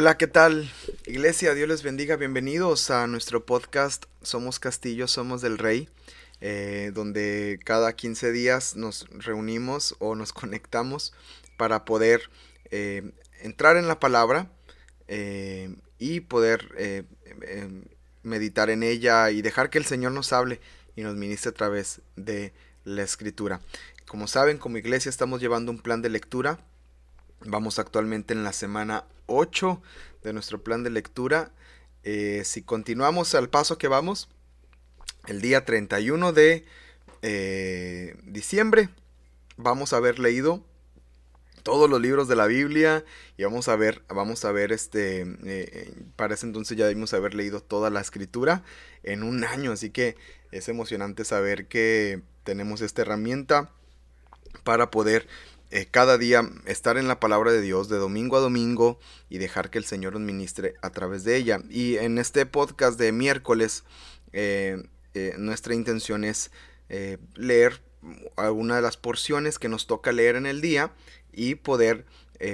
Hola, ¿qué tal? Iglesia, Dios les bendiga. Bienvenidos a nuestro podcast Somos Castillo, Somos del Rey, eh, donde cada 15 días nos reunimos o nos conectamos para poder eh, entrar en la palabra eh, y poder meditar en ella y dejar que el Señor nos hable y nos ministre a través de la escritura. Como saben, como iglesia estamos llevando un plan de lectura. Vamos actualmente en la semana 8 de nuestro plan de lectura. Eh, si continuamos al paso que vamos, el día 31 de eh, diciembre vamos a haber leído todos los libros de la Biblia y vamos a ver, vamos a ver este, eh, para ese entonces ya debimos haber leído toda la escritura en un año, así que es emocionante saber que tenemos esta herramienta para poder eh, cada día estar en la palabra de Dios de domingo a domingo y dejar que el Señor nos ministre a través de ella. Y en este podcast de miércoles, eh, eh, nuestra intención es leer alguna de las porciones que nos toca leer en el día y poder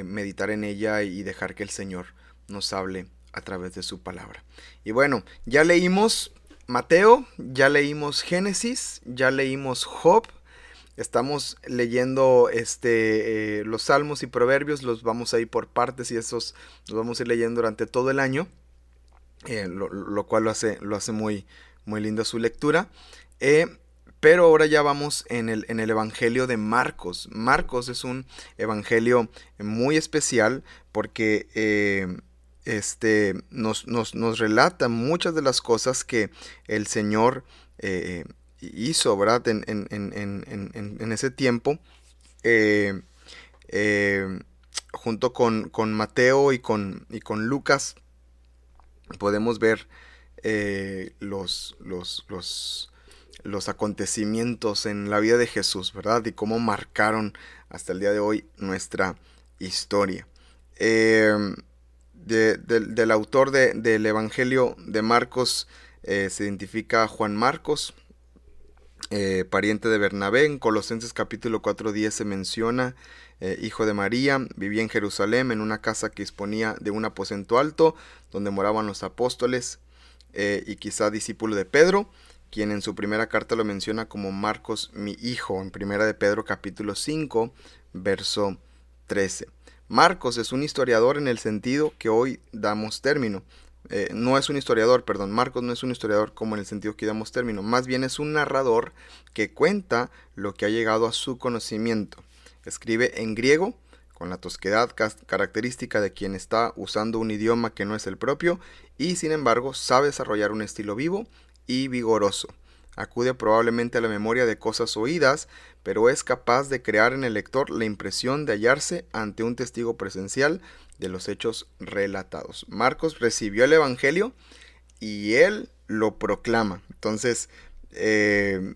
meditar en ella y dejar que el Señor nos hable a través de su palabra. Y bueno, ya leímos Mateo, ya leímos Génesis, ya leímos Job, Estamos leyendo este, eh, los salmos y proverbios, los vamos a ir por partes y esos los vamos a ir leyendo durante todo el año, eh, lo, cual lo hace, lo hace muy, muy linda su lectura. Eh, pero ahora ya vamos en el, en el Evangelio de Marcos. Marcos es un Evangelio muy especial porque este, nos, nos, nos, relata muchas de las cosas que el Señor hizo, ¿verdad? En, en, ese tiempo, eh, eh, junto con, con, Mateo y con, y con Lucas, podemos ver eh, los, los, los, los, acontecimientos en la vida de Jesús, ¿verdad? Y cómo marcaron hasta el día de hoy nuestra historia. del autor del Evangelio de Marcos se identifica Juan Marcos, eh, pariente de Bernabé. En Colosenses capítulo 4.10 se menciona, eh, hijo de María, vivía en Jerusalén en una casa que disponía de un aposento alto, donde moraban los apóstoles eh, y quizá discípulo de Pedro, quien en su primera carta lo menciona como Marcos mi hijo, en primera de Pedro capítulo 5, verso 13. Marcos es un historiador en el sentido que hoy damos término. Eh, no es un historiador, perdón, Marcos no es un historiador como en el sentido que damos término, más bien es un narrador que cuenta lo que ha llegado a su conocimiento. Escribe en griego, con la tosquedad característica de quien está usando un idioma que no es el propio, y sin embargo sabe desarrollar un estilo vivo y vigoroso. Acude probablemente a la memoria de cosas oídas, pero es capaz de crear en el lector la impresión de hallarse ante un testigo presencial de los hechos relatados. Marcos recibió el Evangelio y él lo proclama. Entonces, eh,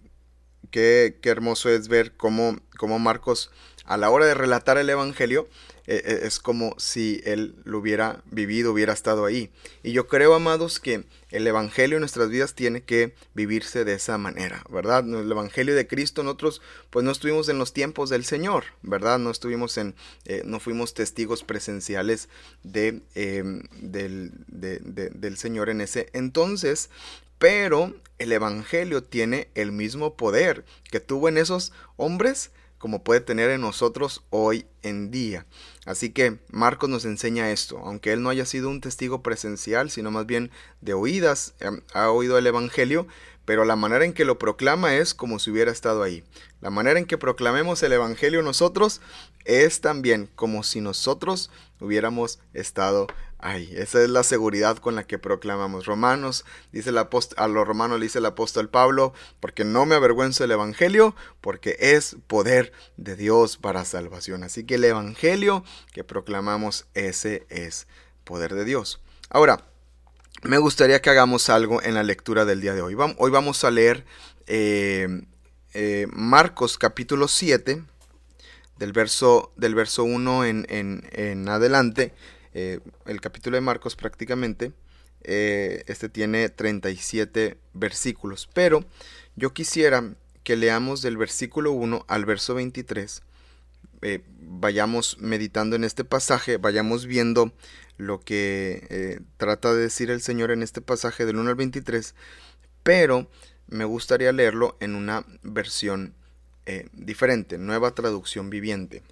qué, hermoso es ver cómo, cómo Marcos, a la hora de relatar el Evangelio, eh, eh, es como si él lo hubiera vivido, hubiera estado ahí. Y yo creo, amados, que el Evangelio en nuestras vidas tiene que vivirse de esa manera, ¿verdad? El Evangelio de Cristo, nosotros pues no estuvimos en los tiempos del Señor, ¿verdad? No estuvimos en, eh, no fuimos testigos presenciales de, em, del, del Señor en ese entonces, pero el Evangelio tiene el mismo poder que tuvo en esos hombres como puede tener en nosotros hoy en día. Así que Marcos nos enseña esto, aunque él no haya sido un testigo presencial, sino más bien de oídas, em, ha oído el Evangelio, pero la manera en que lo proclama es como si hubiera estado ahí. La manera en que proclamemos el Evangelio nosotros es también como si nosotros hubiéramos estado ahí. Esa es la seguridad con la que proclamamos. Romanos, dice el a los romanos le dice el apóstol Pablo, porque no me avergüenzo del Evangelio, porque es poder de Dios para salvación. Así que el Evangelio que proclamamos, ese es poder de Dios. Ahora, me gustaría que hagamos algo en la lectura del día de hoy. Hoy vamos a leer eh, eh, Marcos capítulo 7, del verso, del verso 1 en, adelante, eh, el capítulo de Marcos prácticamente, este tiene 37 versículos, pero yo quisiera que leamos del versículo 1 al verso 23 eh, vayamos meditando en este pasaje, vayamos viendo lo que eh, trata de decir el Señor en este pasaje del 1 al 23, pero me gustaría leerlo en una versión eh, diferente, nueva traducción viviente.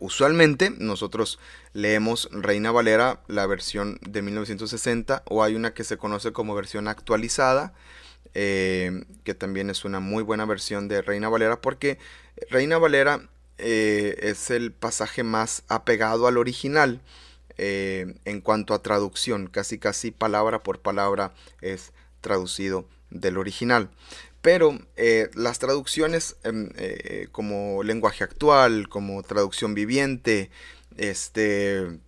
Usualmente nosotros leemos Reina Valera, la versión de 1960, o hay una que se conoce como versión actualizada, que también es una muy buena versión de Reina Valera, porque Reina Valera eh, es el pasaje más apegado al original eh, en cuanto a traducción, casi casi palabra por palabra es traducido del original. Pero eh, las traducciones em, como lenguaje actual, como traducción viviente, este,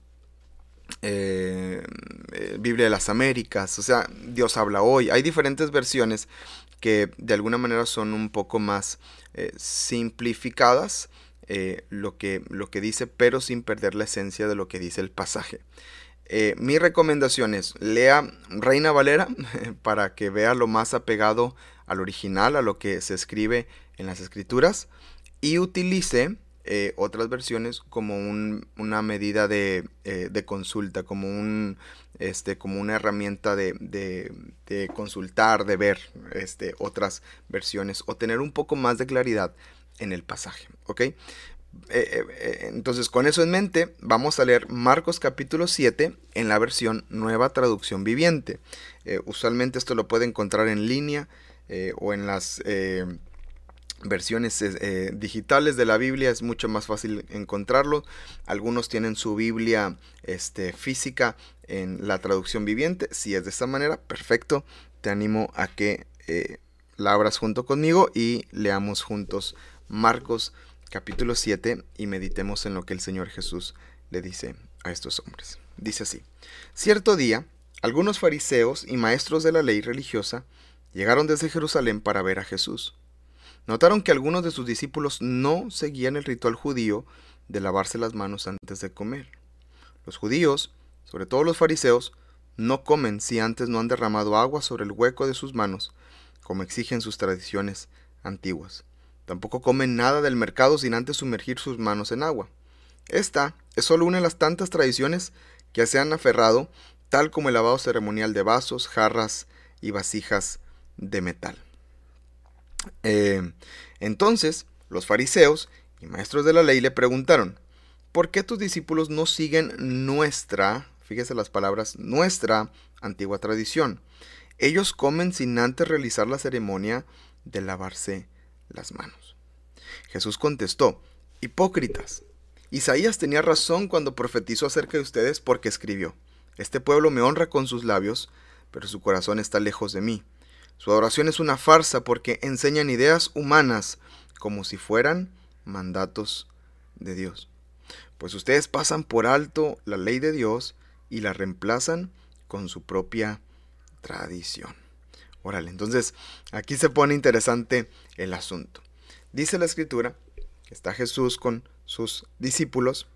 Biblia de las Américas, o sea, Dios habla hoy, hay diferentes versiones que de alguna manera son un poco más simplificadas eh, lo, que, lo que dice, pero sin perder la esencia de lo que dice el pasaje. Eh, mi recomendación es lea Reina Valera para que vea lo más apegado al original, a lo que se escribe en las escrituras, y utilice eh, otras versiones como una medida de, consulta, como, un, este, una herramienta de, de, consultar, de ver este, otras versiones o tener un poco más de claridad en el pasaje. ¿Ok? Eh, eh, eh, entonces, con eso en mente, vamos a leer Marcos capítulo 7 en la versión Nueva Traducción Viviente. usualmente esto lo puede encontrar en línea o en las versiones digitales de la Biblia. Es mucho más fácil encontrarlo. Algunos tienen su Biblia este, física en la traducción viviente. Si es de esta manera, perfecto. Te animo a que la abras junto conmigo y leamos juntos Marcos capítulo 7 y meditemos en lo que el Señor Jesús le dice a estos hombres. Dice así, cierto día, algunos fariseos y maestros de la ley religiosa llegaron desde Jerusalén para ver a Jesús. Notaron que algunos de sus discípulos no seguían el ritual judío de lavarse las manos antes de comer. Los judíos, sobre todo los fariseos, no comen si antes no han derramado agua sobre el hueco de sus manos, como exigen sus tradiciones antiguas. Tampoco comen nada del mercado sin antes sumergir sus manos en agua. Esta es solo una de las tantas tradiciones que se han aferrado, tal como el lavado ceremonial de vasos, jarras y vasijas de metal. Eh, entonces, los fariseos y maestros de la ley le preguntaron, ¿por qué tus discípulos no siguen nuestra, fíjese las palabras, nuestra antigua tradición? Ellos comen sin antes realizar la ceremonia de lavarse las manos. Jesús contestó, Hipócritas, Isaías tenía razón cuando profetizó acerca de ustedes porque escribió, Este pueblo me honra con sus labios, pero su corazón está lejos de mí. Su adoración es una farsa porque enseñan ideas humanas como si fueran mandatos de Dios. Pues ustedes pasan por alto la ley de Dios y la reemplazan con su propia tradición. Entonces aquí se pone interesante el asunto. Dice la escritura está Jesús con sus discípulos.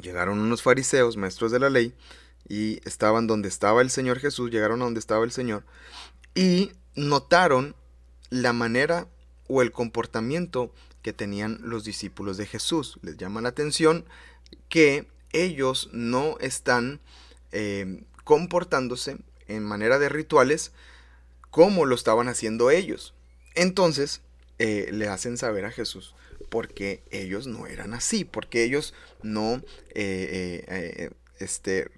Llegaron unos fariseos, maestros de la ley, y estaban donde estaba el Señor Jesús, llegaron a donde estaba el Señor, y notaron la manera o el comportamiento que tenían los discípulos de Jesús. Les llama la atención que ellos no están eh, comportándose en manera de rituales, como lo estaban haciendo ellos. Entonces eh, le hacen saber a Jesús porque ellos no eran así, porque ellos no eh, eh, este,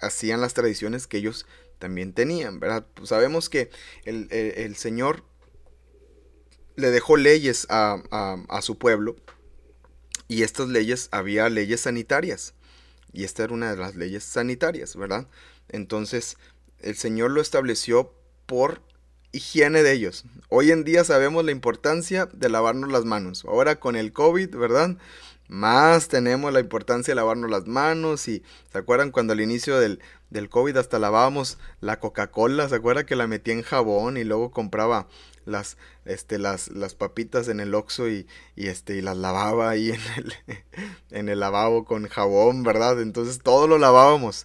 hacían las tradiciones que ellos también tenían, ¿verdad? Pues sabemos que el, Señor le dejó leyes a, a su pueblo y estas leyes, había leyes sanitarias. Y esta era una de las leyes sanitarias, ¿verdad? Entonces, el Señor lo estableció por higiene de ellos. Hoy en día sabemos la importancia de lavarnos las manos. Ahora con el COVID, ¿verdad? Más tenemos la importancia de lavarnos las manos y ¿se acuerdan cuando al inicio del, del COVID hasta lavábamos la Coca-Cola? ¿Se acuerdan que la metía en jabón y luego compraba las, este, las, las papitas en el Oxxo y, y, este, y las lavaba ahí en el, en el lavabo con jabón, ¿verdad? Entonces todo lo lavábamos.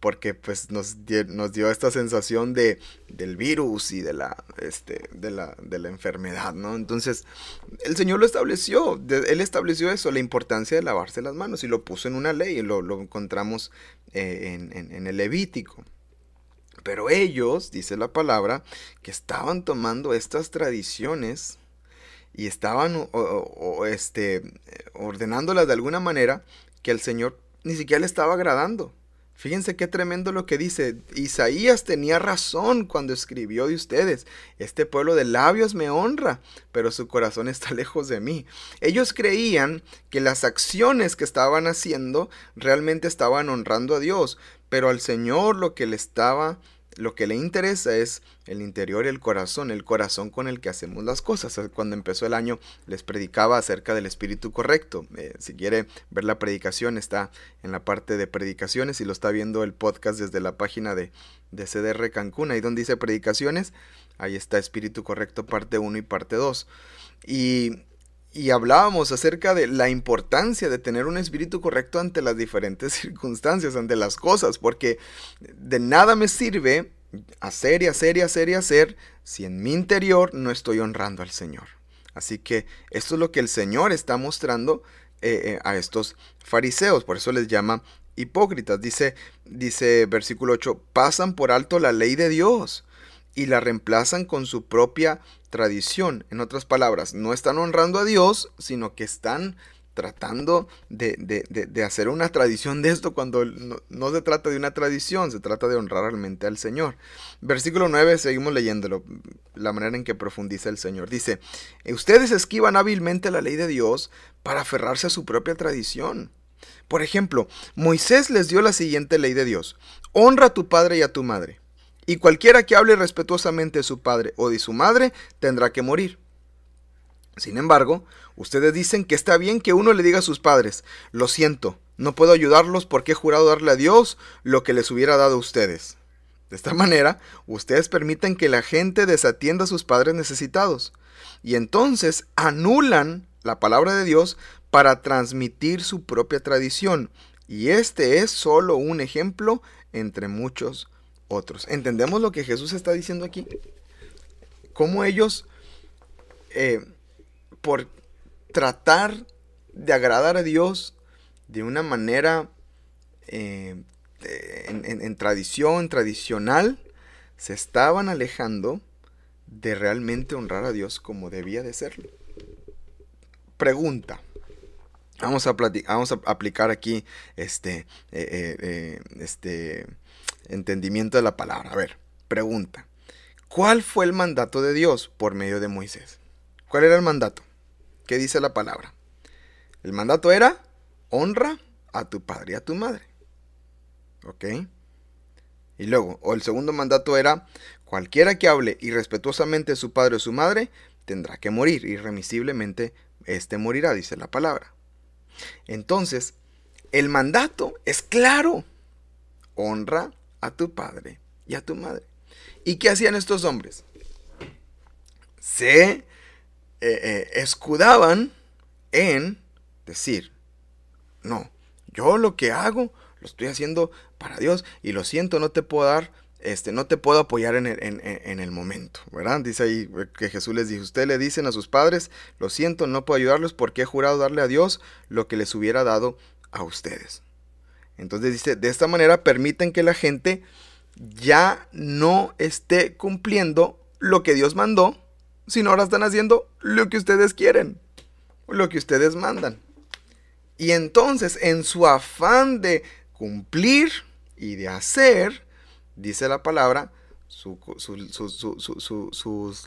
Porque pues nos, dio, esta sensación de, del virus y de la, este, de, la, de la enfermedad, ¿no? Entonces, el Señor lo estableció, Él estableció eso, la importancia de lavarse las manos y lo puso en una ley, lo, lo encontramos eh, en, en el Levítico. Pero ellos, dice la palabra, que estaban tomando estas tradiciones y estaban este, ordenándolas de alguna manera que el Señor ni siquiera le estaba agradando. Fíjense qué tremendo lo que dice. Isaías tenía razón cuando escribió de ustedes. Este pueblo de labios me honra, pero su corazón está lejos de mí. Ellos creían que las acciones que estaban haciendo realmente estaban honrando a Dios, pero al Señor lo que le estaba lo que le interesa es el interior y el corazón, el corazón con el que hacemos las cosas. Cuando empezó el año les predicaba acerca del espíritu correcto. Eh, si quiere ver la predicación está en la parte de predicaciones y lo está viendo el podcast desde la página de, de CDR Cancún, ahí donde dice predicaciones, ahí está espíritu correcto parte 1 y parte 2. Y y hablábamos acerca de la importancia de tener un espíritu correcto ante las diferentes circunstancias, ante las cosas, porque de nada me sirve hacer y hacer y hacer y hacer si en mi interior no estoy honrando al Señor. Así que esto es lo que el Señor está mostrando eh, eh, a estos fariseos, por eso les llama hipócritas. Dice, dice versículo 8, pasan por alto la ley de Dios y la reemplazan con su propia tradición. En otras palabras, no están honrando a Dios, sino que están tratando de, hacer una tradición de esto cuando no, se trata de una tradición, se trata de honrar realmente al Señor. Versículo 9, seguimos leyéndolo, la manera en que profundiza el Señor. Dice, ustedes esquivan hábilmente la ley de Dios para aferrarse a su propia tradición. Por ejemplo, Moisés les dio la siguiente ley de Dios, honra a tu padre y a tu madre y cualquiera que hable respetuosamente de su padre o de su madre tendrá que morir. Sin embargo, ustedes dicen que está bien que uno le diga a sus padres, lo siento, no puedo ayudarlos porque he jurado darle a Dios lo que les hubiera dado a ustedes. De esta manera, ustedes permiten que la gente desatienda a sus padres necesitados y entonces anulan la palabra de Dios para transmitir su propia tradición. Y este es solo un ejemplo entre muchos otros. ¿Entendemos lo que Jesús está diciendo aquí? Cómo ellos, eh, por tratar de agradar a Dios de una manera eh, en, tradición, tradicional, se estaban alejando de realmente honrar a Dios como debía de serlo. Pregunta. Vamos a, vamos a aplicar aquí este, eh, este entendimiento de la palabra. A ver, pregunta. ¿Cuál fue el mandato de Dios por medio de Moisés? ¿Cuál era el mandato? ¿Qué dice la palabra? El mandato era honra a tu padre y a tu madre. ¿Ok? Y luego, o el segundo mandato era, cualquiera que hable irrespetuosamente de su padre o su madre, tendrá que morir, irremisiblemente éste morirá, dice la palabra. Entonces, el mandato es claro. Honra a tu padre y a tu madre. ¿Y qué hacían estos hombres? Se eh, eh, escudaban en decir, no, yo lo que hago lo estoy haciendo para Dios y lo siento, no te puedo dar, este, no te puedo apoyar en el, en el, momento, ¿verdad? Dice ahí que Jesús les dijo, ustedes le dicen a sus padres, lo siento, no puedo ayudarlos porque he jurado darle a Dios lo que les hubiera dado a ustedes. Entonces dice, de esta manera permiten que la gente ya no esté cumpliendo lo que Dios mandó, sino ahora están haciendo lo que ustedes quieren, lo que ustedes mandan. Y entonces, en su afán de cumplir y de hacer, dice la palabra, sus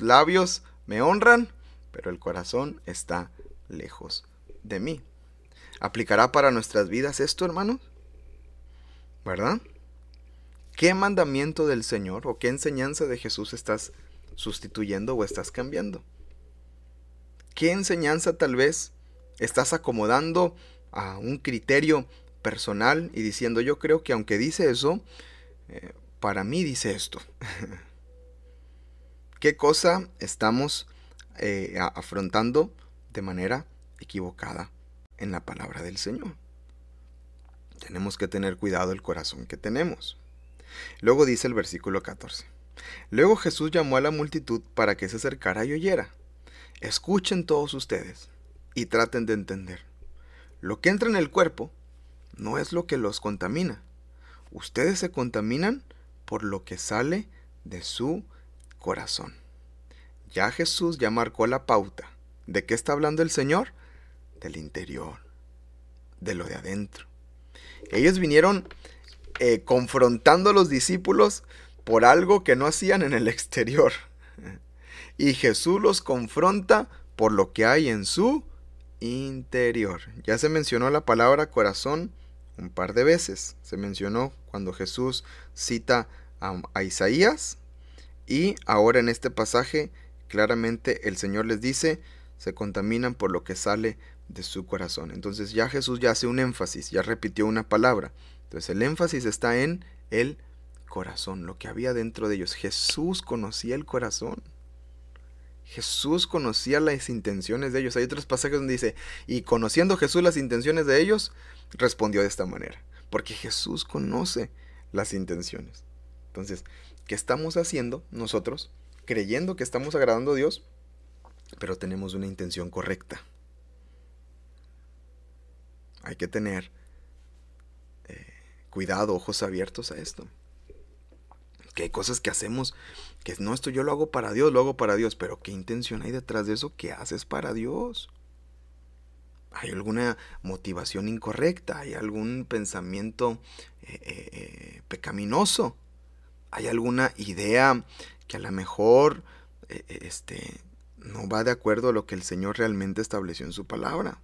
labios me honran, pero el corazón está lejos de mí. ¿Aplicará para nuestras vidas esto, hermanos? ¿Verdad? ¿Qué mandamiento del Señor o qué enseñanza de Jesús estás sustituyendo o estás cambiando? ¿Qué enseñanza tal vez estás acomodando a un criterio personal y diciendo yo creo que aunque dice eso, eh, para mí dice esto? ¿Qué cosa estamos eh, afrontando de manera equivocada en la palabra del Señor? Tenemos que tener cuidado el corazón que tenemos. Luego dice el versículo 14. Luego Jesús llamó a la multitud para que se acercara y oyera. Escuchen todos ustedes y traten de entender. Lo que entra en el cuerpo no es lo que los contamina. Ustedes se contaminan por lo que sale de su corazón. Ya Jesús ya marcó la pauta. ¿De qué está hablando el Señor? Del interior, de lo de adentro. Ellos vinieron eh, confrontando a los discípulos por algo que no hacían en el exterior. Y Jesús los confronta por lo que hay en su interior. Ya se mencionó la palabra corazón un par de veces. Se mencionó cuando Jesús cita a, a Isaías y ahora en este pasaje claramente el Señor les dice, se contaminan por lo que sale de su corazón. Entonces ya Jesús ya hace un énfasis, ya repitió una palabra. Entonces el énfasis está en el corazón, lo que había dentro de ellos. Jesús conocía el corazón. Jesús conocía las intenciones de ellos. Hay otros pasajes donde dice, y conociendo Jesús las intenciones de ellos, respondió de esta manera. Porque Jesús conoce las intenciones. Entonces, ¿qué estamos haciendo nosotros? Creyendo que estamos agradando a Dios, pero tenemos una intención correcta. Hay que tener eh, cuidado, ojos abiertos a esto. Que hay cosas que hacemos que no, esto yo lo hago para Dios, lo hago para Dios, pero ¿qué intención hay detrás de eso? ¿Qué haces para Dios? ¿Hay alguna motivación incorrecta? ¿Hay algún pensamiento eh, eh, pecaminoso? ¿Hay alguna idea que a lo mejor este, no va de acuerdo a lo que el Señor realmente estableció en su palabra?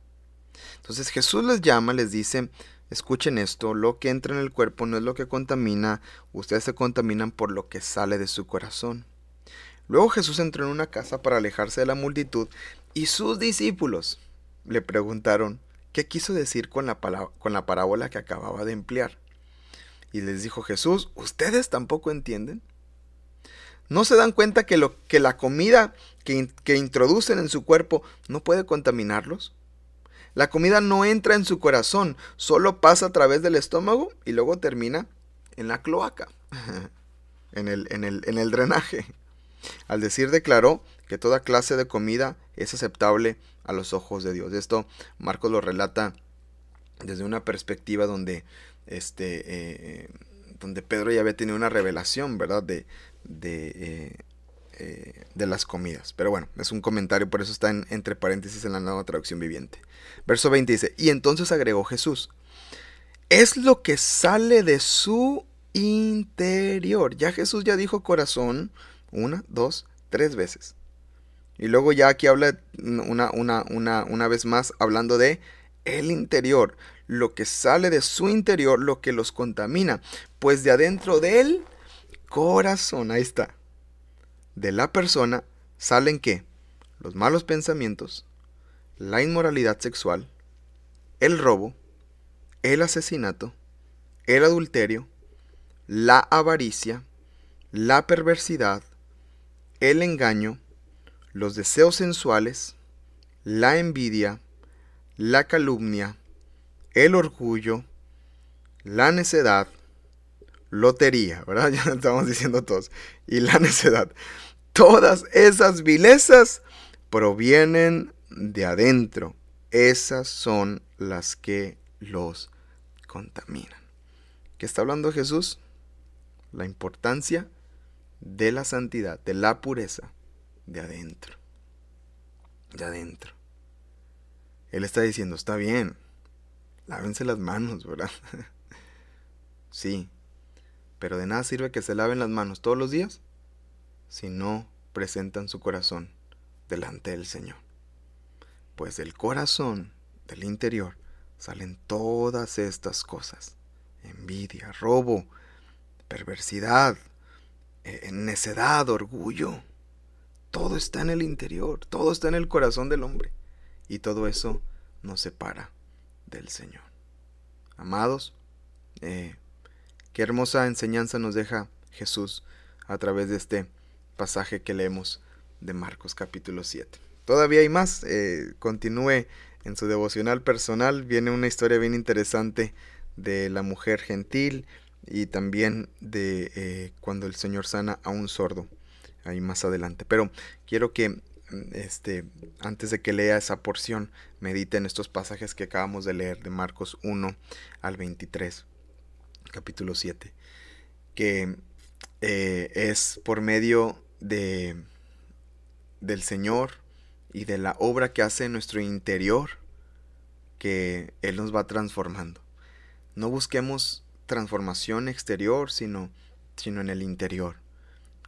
Entonces Jesús les llama, les dice, escuchen esto, lo que entra en el cuerpo no es lo que contamina, ustedes se contaminan por lo que sale de su corazón. Luego Jesús entró en una casa para alejarse de la multitud y sus discípulos le preguntaron qué quiso decir con la, con la parábola que acababa de emplear. Y les dijo Jesús, ¿ustedes tampoco entienden? ¿No se dan cuenta que, lo, que la comida que, que introducen en su cuerpo no puede contaminarlos? La comida no entra en su corazón, solo pasa a través del estómago y luego termina en la cloaca, en el, en el, en el drenaje. Al decir declaró que toda clase de comida es aceptable a los ojos de Dios. Esto Marcos lo relata desde una perspectiva donde, este, eh, donde Pedro ya había tenido una revelación, ¿verdad? De, de, eh, eh, de las comidas. Pero bueno, es un comentario, por eso está entre paréntesis en la nueva traducción viviente. Verso 20 dice, y entonces agregó Jesús, es lo que sale de su interior. Ya Jesús ya dijo corazón una, dos, tres veces. Y luego ya aquí habla una, una, una, una vez más hablando de el interior, lo que sale de su interior, lo que los contamina, pues de adentro del corazón, ahí está, de la persona salen qué? Los malos pensamientos, la inmoralidad sexual, el robo, el asesinato, el adulterio, la avaricia, la perversidad, el engaño, los deseos sensuales, la envidia, la calumnia, el orgullo, la necedad, lotería, ¿verdad? Ya estamos diciendo todos, y la necedad. Todas esas vilezas provienen de adentro. Esas son las que los contaminan. ¿Qué está hablando Jesús? La importancia de la santidad, de la pureza de adentro. De adentro. Él está diciendo, está bien, lávense las manos, ¿verdad? sí, pero de nada sirve que se laven las manos todos los días si no presentan su corazón delante del Señor. Pues del corazón, del interior, salen todas estas cosas. Envidia, robo, perversidad, eh, necedad, orgullo. Todo está en el interior, todo está en el corazón del hombre. Y todo eso nos separa del Señor. Amados, eh, qué hermosa enseñanza nos deja Jesús a través de este pasaje que leemos de Marcos capítulo 7. Todavía hay más, eh, continúe en su devocional personal, viene una historia bien interesante de la mujer gentil y también de eh, cuando el Señor sana a un sordo, ahí más adelante. Pero quiero que mm, este, antes de que lea esa porción, medite en estos pasajes que acabamos de leer de Marcos 1 al 23, capítulo 7, que eh, es por medio de del Señor y de la obra que hace en nuestro interior que Él nos va transformando. No busquemos transformación exterior, sino, sino en el interior.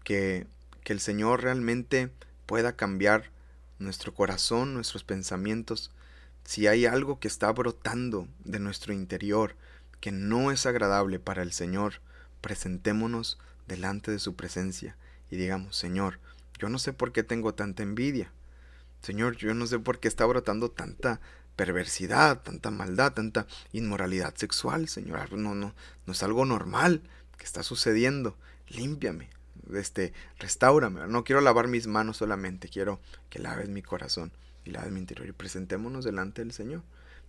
Que, que el Señor realmente pueda cambiar nuestro corazón, nuestros pensamientos. Si hay algo que está brotando de nuestro interior que no es agradable para el Señor, presentémonos delante de su presencia y digamos, Señor, yo no sé por qué tengo tanta envidia. Señor, yo no sé por qué está brotando tanta perversidad, tanta maldad, tanta inmoralidad sexual, Señor. No, no, no es algo normal que está sucediendo. Límpiame, este, restaurame. No quiero lavar mis manos solamente, quiero que laves mi corazón y laves mi interior y presentémonos delante del Señor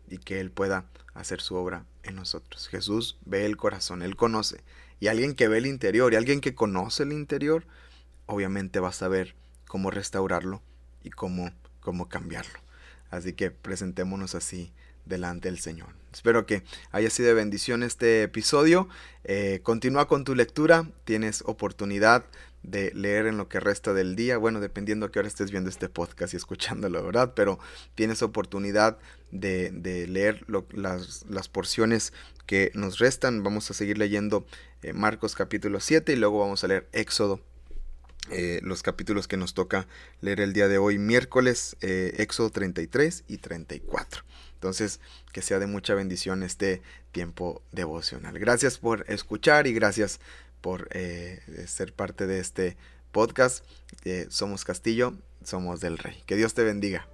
y que Él pueda hacer su obra en nosotros. Jesús ve el corazón, Él conoce. Y alguien que ve el interior y alguien que conoce el interior, obviamente va a saber cómo restaurarlo y cómo, cómo cambiarlo. Así que presentémonos así delante del Señor. Espero que haya sido de bendición este episodio. Eh, continúa con tu lectura. Tienes oportunidad de leer en lo que resta del día. Bueno, dependiendo a qué hora estés viendo este podcast y escuchándolo, ¿verdad? Pero tienes oportunidad de, leer las, porciones que nos restan. Vamos a seguir leyendo eh, Marcos capítulo 7 y luego vamos a leer Éxodo eh, los capítulos que nos toca leer el día de hoy, miércoles, eh, Éxodo 33 y 34. Entonces, que sea de mucha bendición este tiempo devocional. Gracias por escuchar y gracias por eh, ser parte de este podcast. somos Castillo, somos del Rey. Que Dios te bendiga.